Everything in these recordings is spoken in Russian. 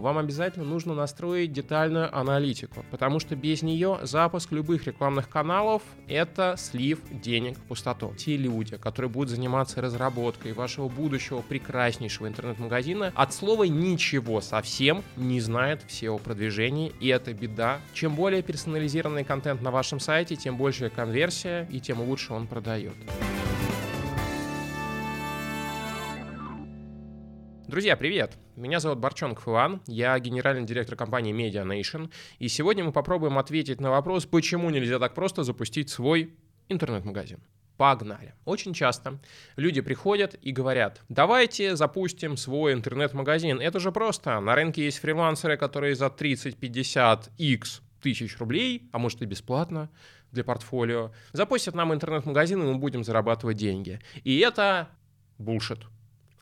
вам обязательно нужно настроить детальную аналитику, потому что без нее запуск любых рекламных каналов — это слив денег в пустоту. Те люди, которые будут заниматься разработкой вашего будущего прекраснейшего интернет-магазина, от слова ничего совсем не знают в SEO-продвижении, и это беда. Чем более персонализированный контент на вашем сайте, тем больше конверсия, и тем лучше он продает. Друзья, привет! Меня зовут Борчонков Иван, я генеральный директор компании Media Nation, и сегодня мы попробуем ответить на вопрос, почему нельзя так просто запустить свой интернет-магазин. Погнали. Очень часто люди приходят и говорят, давайте запустим свой интернет-магазин. Это же просто. На рынке есть фрилансеры, которые за 30-50 x тысяч рублей, а может и бесплатно, для портфолио, запустят нам интернет-магазин, и мы будем зарабатывать деньги. И это булшит.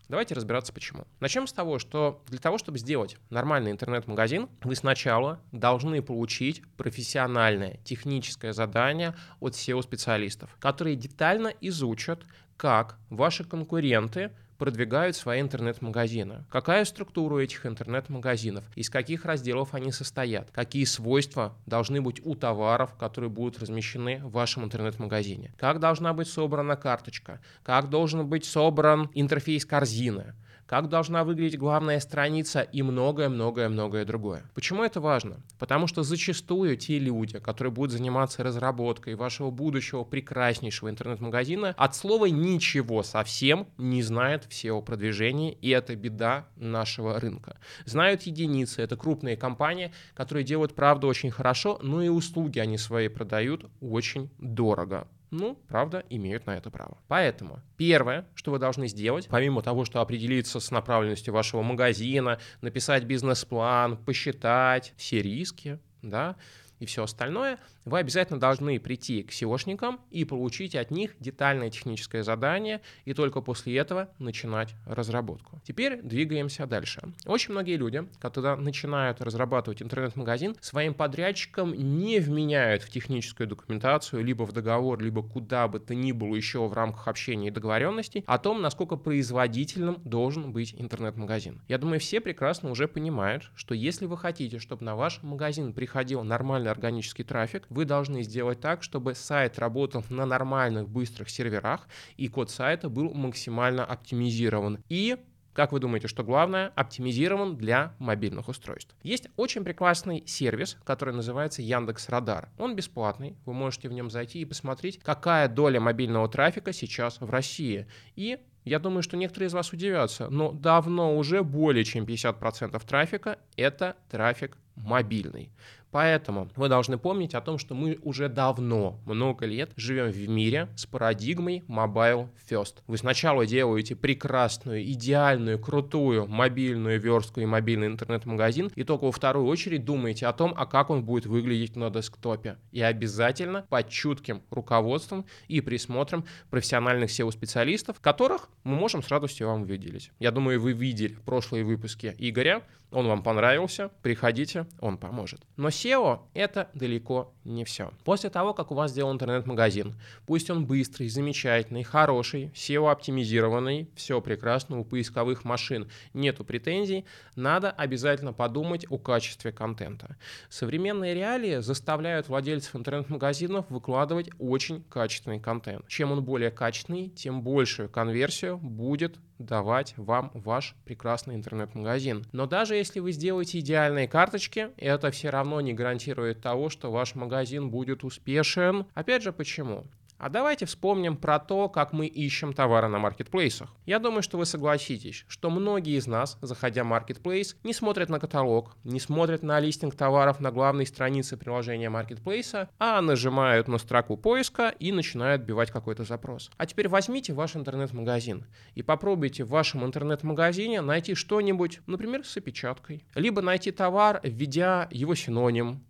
Давайте разбираться почему. Начнем с того, что для того, чтобы сделать нормальный интернет-магазин, вы сначала должны получить профессиональное техническое задание от SEO-специалистов, которые детально изучат, как ваши конкуренты продвигают свои интернет-магазины. Какая структура этих интернет-магазинов? Из каких разделов они состоят? Какие свойства должны быть у товаров, которые будут размещены в вашем интернет-магазине? Как должна быть собрана карточка? Как должен быть собран интерфейс корзины? Как должна выглядеть главная страница и многое-многое-многое другое. Почему это важно? Потому что зачастую те люди, которые будут заниматься разработкой вашего будущего прекраснейшего интернет-магазина, от слова ничего совсем не знают в SEO-продвижении, и это беда нашего рынка. Знают единицы, это крупные компании, которые делают правду очень хорошо, но и услуги они свои продают очень дорого. Ну, правда, имеют на это право. Поэтому первое, что вы должны сделать, помимо того, что определиться с направленностью вашего магазина, написать бизнес-план, посчитать все риски, да, и все остальное, вы обязательно должны прийти к SEOшникам и получить от них детальное техническое задание, и только после этого начинать разработку. Теперь двигаемся дальше. Очень многие люди, когда начинают разрабатывать интернет-магазин, своим подрядчикам не вменяют в техническую документацию, либо в договор, либо куда бы то ни было еще в рамках общения и договоренностей о том, насколько производительным должен быть интернет-магазин. Я думаю, все прекрасно уже понимают, что если вы хотите, чтобы на ваш магазин приходил нормальный органический трафик, вы должны сделать так, чтобы сайт работал на нормальных быстрых серверах и код сайта был максимально оптимизирован. И как вы думаете, что главное, оптимизирован для мобильных устройств. Есть очень прекрасный сервис, который называется Яндекс Радар. Он бесплатный, вы можете в нем зайти и посмотреть, какая доля мобильного трафика сейчас в России. И я думаю, что некоторые из вас удивятся, но давно уже более чем 50% трафика — это трафик мобильный. Поэтому вы должны помнить о том, что мы уже давно, много лет живем в мире с парадигмой mobile first. Вы сначала делаете прекрасную, идеальную, крутую мобильную верстку и мобильный интернет-магазин, и только во вторую очередь думаете о том, а как он будет выглядеть на десктопе. И обязательно под чутким руководством и присмотром профессиональных SEO-специалистов, которых мы можем с радостью вам выделить. Я думаю, вы видели прошлые выпуски Игоря, он вам понравился, приходите, он поможет. Но SEO — это далеко не все. После того, как у вас сделан интернет-магазин, пусть он быстрый, замечательный, хороший, SEO-оптимизированный, все прекрасно, у поисковых машин нету претензий, надо обязательно подумать о качестве контента. Современные реалии заставляют владельцев интернет-магазинов выкладывать очень качественный контент. Чем он более качественный, тем большую конверсию будет давать вам ваш прекрасный интернет-магазин. Но даже если вы сделаете идеальные карточки, это все равно не гарантирует того, что ваш магазин будет успешен. Опять же, почему? А давайте вспомним про то, как мы ищем товары на маркетплейсах. Я думаю, что вы согласитесь, что многие из нас, заходя в маркетплейс, не смотрят на каталог, не смотрят на листинг товаров на главной странице приложения маркетплейса, а нажимают на строку поиска и начинают бивать какой-то запрос. А теперь возьмите ваш интернет-магазин и попробуйте в вашем интернет-магазине найти что-нибудь, например, с опечаткой, либо найти товар, введя его синоним,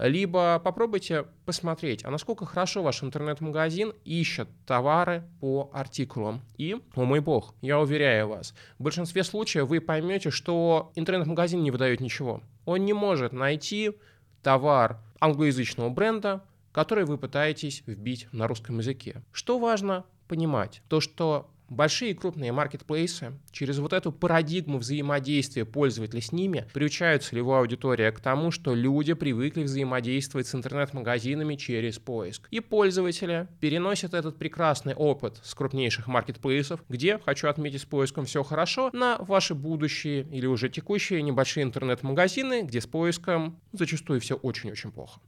либо попробуйте посмотреть, а насколько хорошо ваш интернет-магазин ищет товары по артикулам. И, о мой бог, я уверяю вас, в большинстве случаев вы поймете, что интернет-магазин не выдает ничего. Он не может найти товар англоязычного бренда, который вы пытаетесь вбить на русском языке. Что важно понимать? То, что большие и крупные маркетплейсы через вот эту парадигму взаимодействия пользователя с ними приучают целевую аудиторию к тому, что люди привыкли взаимодействовать с интернет-магазинами через поиск. И пользователи переносят этот прекрасный опыт с крупнейших маркетплейсов, где, хочу отметить, с поиском все хорошо, на ваши будущие или уже текущие небольшие интернет-магазины, где с поиском зачастую все очень-очень плохо.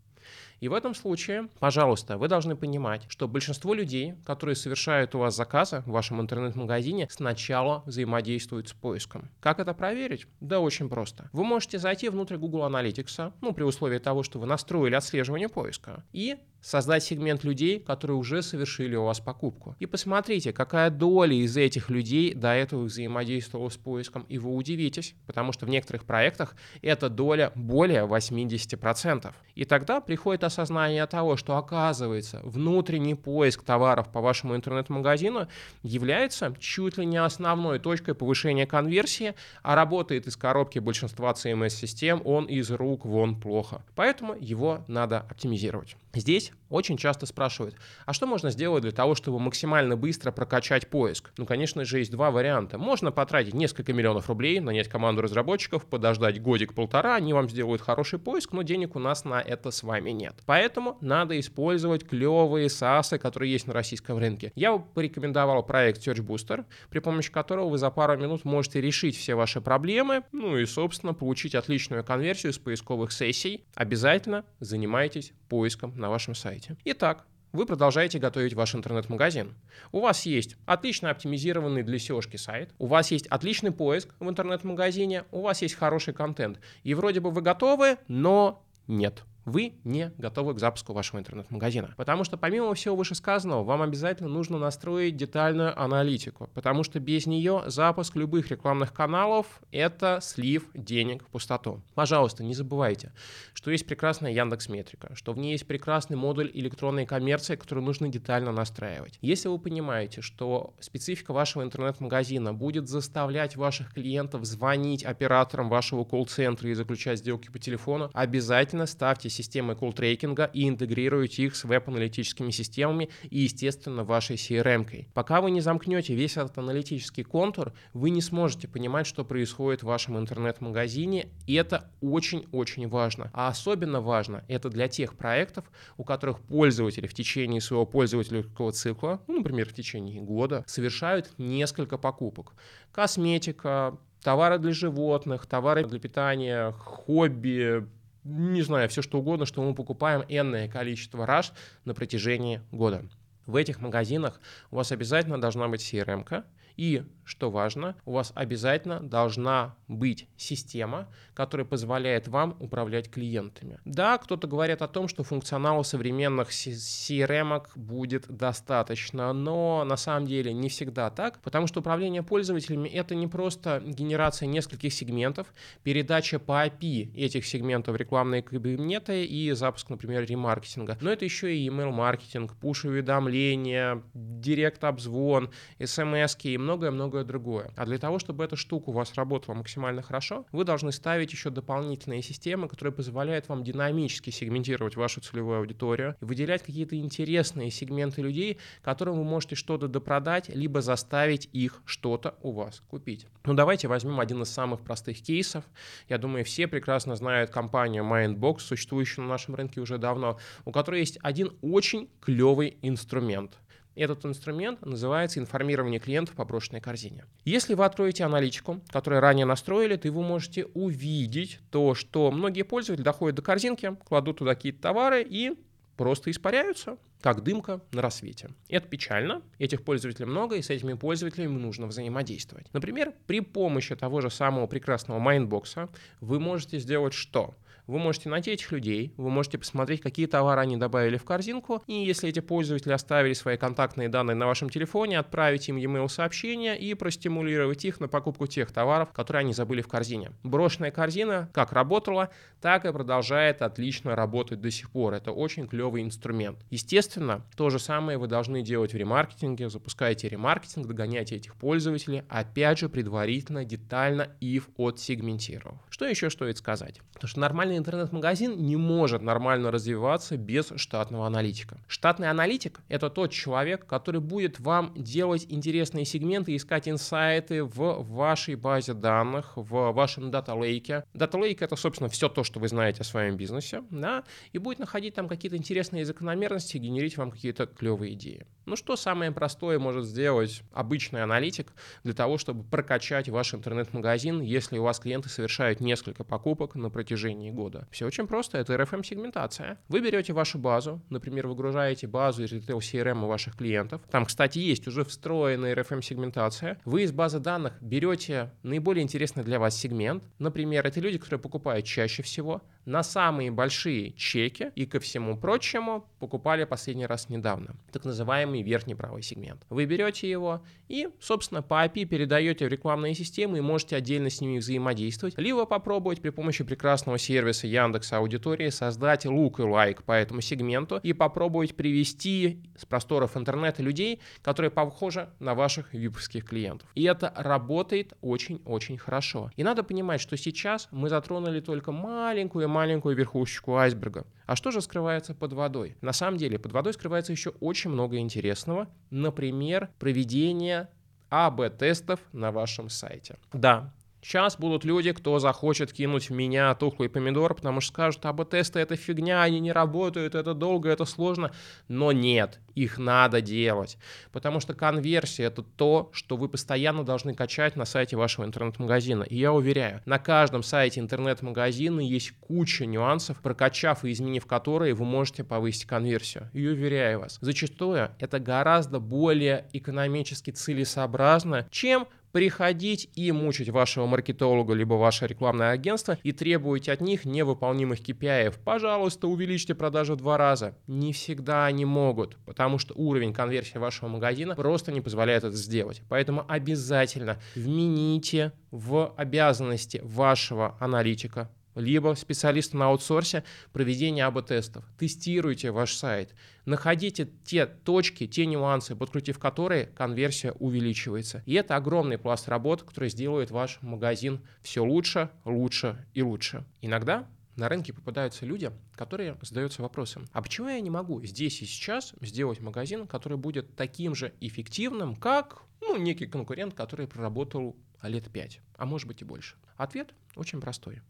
И в этом случае, пожалуйста, вы должны понимать, что большинство людей, которые совершают у вас заказы в вашем интернет-магазине, сначала взаимодействуют с поиском. Как это проверить? Да очень просто. Вы можете зайти внутрь Google Analytics, ну, при условии того, что вы настроили отслеживание поиска, и создать сегмент людей, которые уже совершили у вас покупку. И посмотрите, какая доля из этих людей до этого взаимодействовала с поиском, и вы удивитесь, потому что в некоторых проектах эта доля более 80%. И тогда приходит осознание того, что оказывается внутренний поиск товаров по вашему интернет-магазину является чуть ли не основной точкой повышения конверсии, а работает из коробки большинства CMS-систем он из рук вон плохо. Поэтому его надо оптимизировать. Здесь очень часто спрашивают, а что можно сделать для того, чтобы максимально быстро прокачать поиск? Ну, конечно же, есть два варианта. Можно потратить несколько миллионов рублей, нанять команду разработчиков, подождать годик-полтора, они вам сделают хороший поиск, но денег у нас на это с вами нет. Поэтому надо использовать клевые SaaS, которые есть на российском рынке. Я порекомендовал проект Search Booster, при помощи которого вы за пару минут можете решить все ваши проблемы, ну и, собственно, получить отличную конверсию с поисковых сессий. Обязательно занимайтесь поиском на вашем сайте. Итак, вы продолжаете готовить ваш интернет-магазин. У вас есть отлично оптимизированный для seo сайт, у вас есть отличный поиск в интернет-магазине, у вас есть хороший контент. И вроде бы вы готовы, но нет вы не готовы к запуску вашего интернет-магазина. Потому что помимо всего вышесказанного, вам обязательно нужно настроить детальную аналитику, потому что без нее запуск любых рекламных каналов — это слив денег в пустоту. Пожалуйста, не забывайте, что есть прекрасная Яндекс Метрика, что в ней есть прекрасный модуль электронной коммерции, который нужно детально настраивать. Если вы понимаете, что специфика вашего интернет-магазина будет заставлять ваших клиентов звонить операторам вашего колл-центра и заключать сделки по телефону, обязательно ставьте системы колл-трекинга и интегрируете их с веб-аналитическими системами и, естественно, вашей CRM-кой. Пока вы не замкнете весь этот аналитический контур, вы не сможете понимать, что происходит в вашем интернет-магазине, и это очень-очень важно. А особенно важно это для тех проектов, у которых пользователи в течение своего пользовательского цикла, ну, например, в течение года, совершают несколько покупок. Косметика, товары для животных, товары для питания, хобби, не знаю, все что угодно, что мы покупаем энное количество раз на протяжении года. В этих магазинах у вас обязательно должна быть CRM-ка, и, что важно, у вас обязательно должна быть система, которая позволяет вам управлять клиентами. Да, кто-то говорит о том, что функционала современных CRM будет достаточно, но на самом деле не всегда так, потому что управление пользователями это не просто генерация нескольких сегментов, передача по API этих сегментов рекламные кабинеты и запуск, например, ремаркетинга, но это еще и email-маркетинг, пуш-уведомления, директ-обзвон, смс и многое-многое другое. А для того, чтобы эта штука у вас работала максимально хорошо, вы должны ставить еще дополнительные системы, которые позволяют вам динамически сегментировать вашу целевую аудиторию и выделять какие-то интересные сегменты людей, которым вы можете что-то допродать, либо заставить их что-то у вас купить. Ну давайте возьмем один из самых простых кейсов. Я думаю, все прекрасно знают компанию Mindbox, существующую на нашем рынке уже давно, у которой есть один очень клевый инструмент. Этот инструмент называется информирование клиентов по брошенной корзине. Если вы откроете аналитику, которую ранее настроили, то вы можете увидеть то, что многие пользователи доходят до корзинки, кладут туда какие-то товары и просто испаряются, как дымка на рассвете. Это печально, этих пользователей много, и с этими пользователями нужно взаимодействовать. Например, при помощи того же самого прекрасного Mindbox а вы можете сделать что? Вы можете найти этих людей, вы можете посмотреть, какие товары они добавили в корзинку, и если эти пользователи оставили свои контактные данные на вашем телефоне, отправить им e-mail сообщение и простимулировать их на покупку тех товаров, которые они забыли в корзине. Брошенная корзина как работала, так и продолжает отлично работать до сих пор. Это очень клевый инструмент. Естественно, то же самое вы должны делать в ремаркетинге. Запускаете ремаркетинг, догоняйте этих пользователей, опять же, предварительно, детально их отсегментировав. Что еще стоит сказать? Потому что нормальный нормальный интернет-магазин не может нормально развиваться без штатного аналитика. Штатный аналитик — это тот человек, который будет вам делать интересные сегменты, искать инсайты в вашей базе данных, в вашем дата-лейке. Дата-лейк — это, собственно, все то, что вы знаете о своем бизнесе, да, и будет находить там какие-то интересные закономерности, генерить вам какие-то клевые идеи. Ну что самое простое может сделать обычный аналитик для того, чтобы прокачать ваш интернет-магазин, если у вас клиенты совершают несколько покупок на протяжении года? Все очень просто, это RFM-сегментация. Вы берете вашу базу, например, выгружаете базу из Retail CRM у ваших клиентов. Там, кстати, есть уже встроенная RFM-сегментация. Вы из базы данных берете наиболее интересный для вас сегмент. Например, это люди, которые покупают чаще всего, на самые большие чеки и ко всему прочему покупали последний раз недавно. Так называемый верхний правый сегмент. Вы берете его и, собственно, по API передаете в рекламные системы и можете отдельно с ними взаимодействовать, либо попробовать при помощи прекрасного сервиса Яндекс Аудитории создать лук и лайк по этому сегменту и попробовать привести с просторов интернета людей, которые похожи на ваших випуских клиентов. И это работает очень-очень хорошо. И надо понимать, что сейчас мы затронули только маленькую маленькую верхушечку айсберга. А что же скрывается под водой? На самом деле под водой скрывается еще очень много интересного. Например, проведение АБ-тестов на вашем сайте. Да, Сейчас будут люди, кто захочет кинуть в меня тухлый помидор, потому что скажут, АБ-тесты это фигня, они не работают, это долго, это сложно. Но нет, их надо делать. Потому что конверсия это то, что вы постоянно должны качать на сайте вашего интернет-магазина. И я уверяю, на каждом сайте интернет-магазина есть куча нюансов, прокачав и изменив которые вы можете повысить конверсию. И уверяю вас, зачастую это гораздо более экономически целесообразно, чем приходить и мучить вашего маркетолога либо ваше рекламное агентство и требовать от них невыполнимых KPI. Пожалуйста, увеличьте продажи в два раза. Не всегда они могут, потому что уровень конверсии вашего магазина просто не позволяет это сделать. Поэтому обязательно вмените в обязанности вашего аналитика либо специалиста на аутсорсе проведение АБ-тестов. Тестируйте ваш сайт. Находите те точки, те нюансы, подкрутив которые конверсия увеличивается. И это огромный пласт работ, который сделает ваш магазин все лучше, лучше и лучше. Иногда на рынке попадаются люди, которые задаются вопросом, а почему я не могу здесь и сейчас сделать магазин, который будет таким же эффективным, как ну, некий конкурент, который проработал лет 5, а может быть и больше? Ответ очень простой.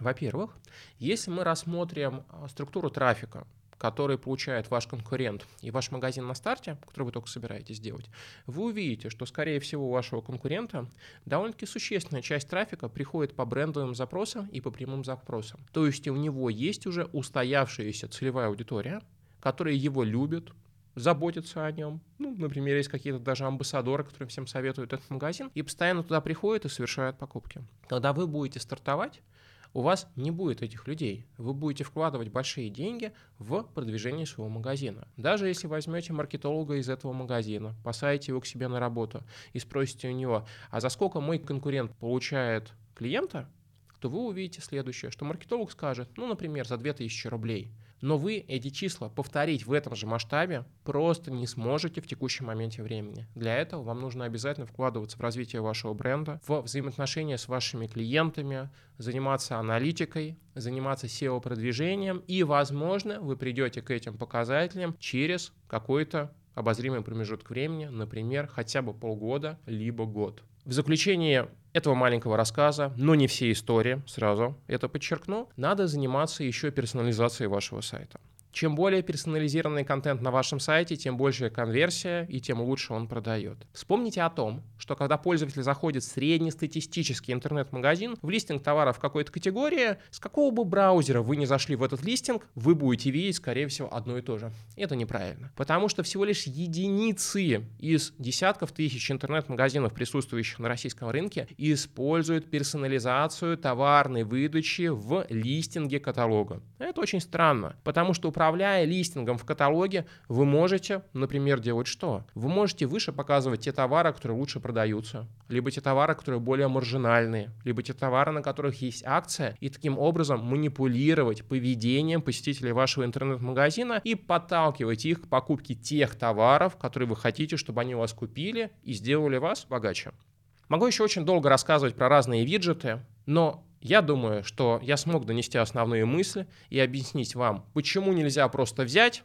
Во-первых, если мы рассмотрим а, структуру трафика, который получает ваш конкурент и ваш магазин на старте, который вы только собираетесь сделать, вы увидите, что, скорее всего, у вашего конкурента довольно-таки существенная часть трафика приходит по брендовым запросам и по прямым запросам. То есть у него есть уже устоявшаяся целевая аудитория, которая его любит, заботятся о нем. Ну, например, есть какие-то даже амбассадоры, которые всем советуют этот магазин, и постоянно туда приходят и совершают покупки. Когда вы будете стартовать, у вас не будет этих людей. Вы будете вкладывать большие деньги в продвижение своего магазина. Даже если возьмете маркетолога из этого магазина, посадите его к себе на работу и спросите у него, а за сколько мой конкурент получает клиента, то вы увидите следующее, что маркетолог скажет, ну, например, за 2000 рублей – но вы эти числа повторить в этом же масштабе просто не сможете в текущем моменте времени. Для этого вам нужно обязательно вкладываться в развитие вашего бренда, в взаимоотношения с вашими клиентами, заниматься аналитикой, заниматься SEO-продвижением, и, возможно, вы придете к этим показателям через какой-то обозримый промежуток времени, например, хотя бы полгода, либо год. В заключение этого маленького рассказа, но не все истории, сразу это подчеркну, надо заниматься еще персонализацией вашего сайта. Чем более персонализированный контент на вашем сайте, тем больше конверсия и тем лучше он продает. Вспомните о том, что когда пользователь заходит в среднестатистический интернет-магазин, в листинг товаров какой-то категории, с какого бы браузера вы не зашли в этот листинг, вы будете видеть, скорее всего, одно и то же. Это неправильно. Потому что всего лишь единицы из десятков тысяч интернет-магазинов, присутствующих на российском рынке, используют персонализацию товарной выдачи в листинге каталога. Это очень странно, потому что управляя листингом в каталоге, вы можете, например, делать что? Вы можете выше показывать те товары, которые лучше продаются, либо те товары, которые более маржинальные, либо те товары, на которых есть акция, и таким образом манипулировать поведением посетителей вашего интернет-магазина и подталкивать их к покупке тех товаров, которые вы хотите, чтобы они у вас купили и сделали вас богаче. Могу еще очень долго рассказывать про разные виджеты, но Я думаю, что я смог донести основные мысли и объяснить вам, почему нельзя просто взять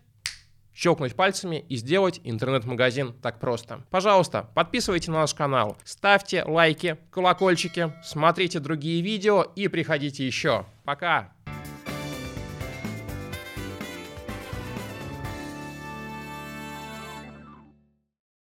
щелкнуть пальцами и сделать интернет-магазин так просто. Пожалуйста, подписывайтесь на наш канал, ставьте лайки, колокольчики, смотрите другие видео и приходите еще. Пока!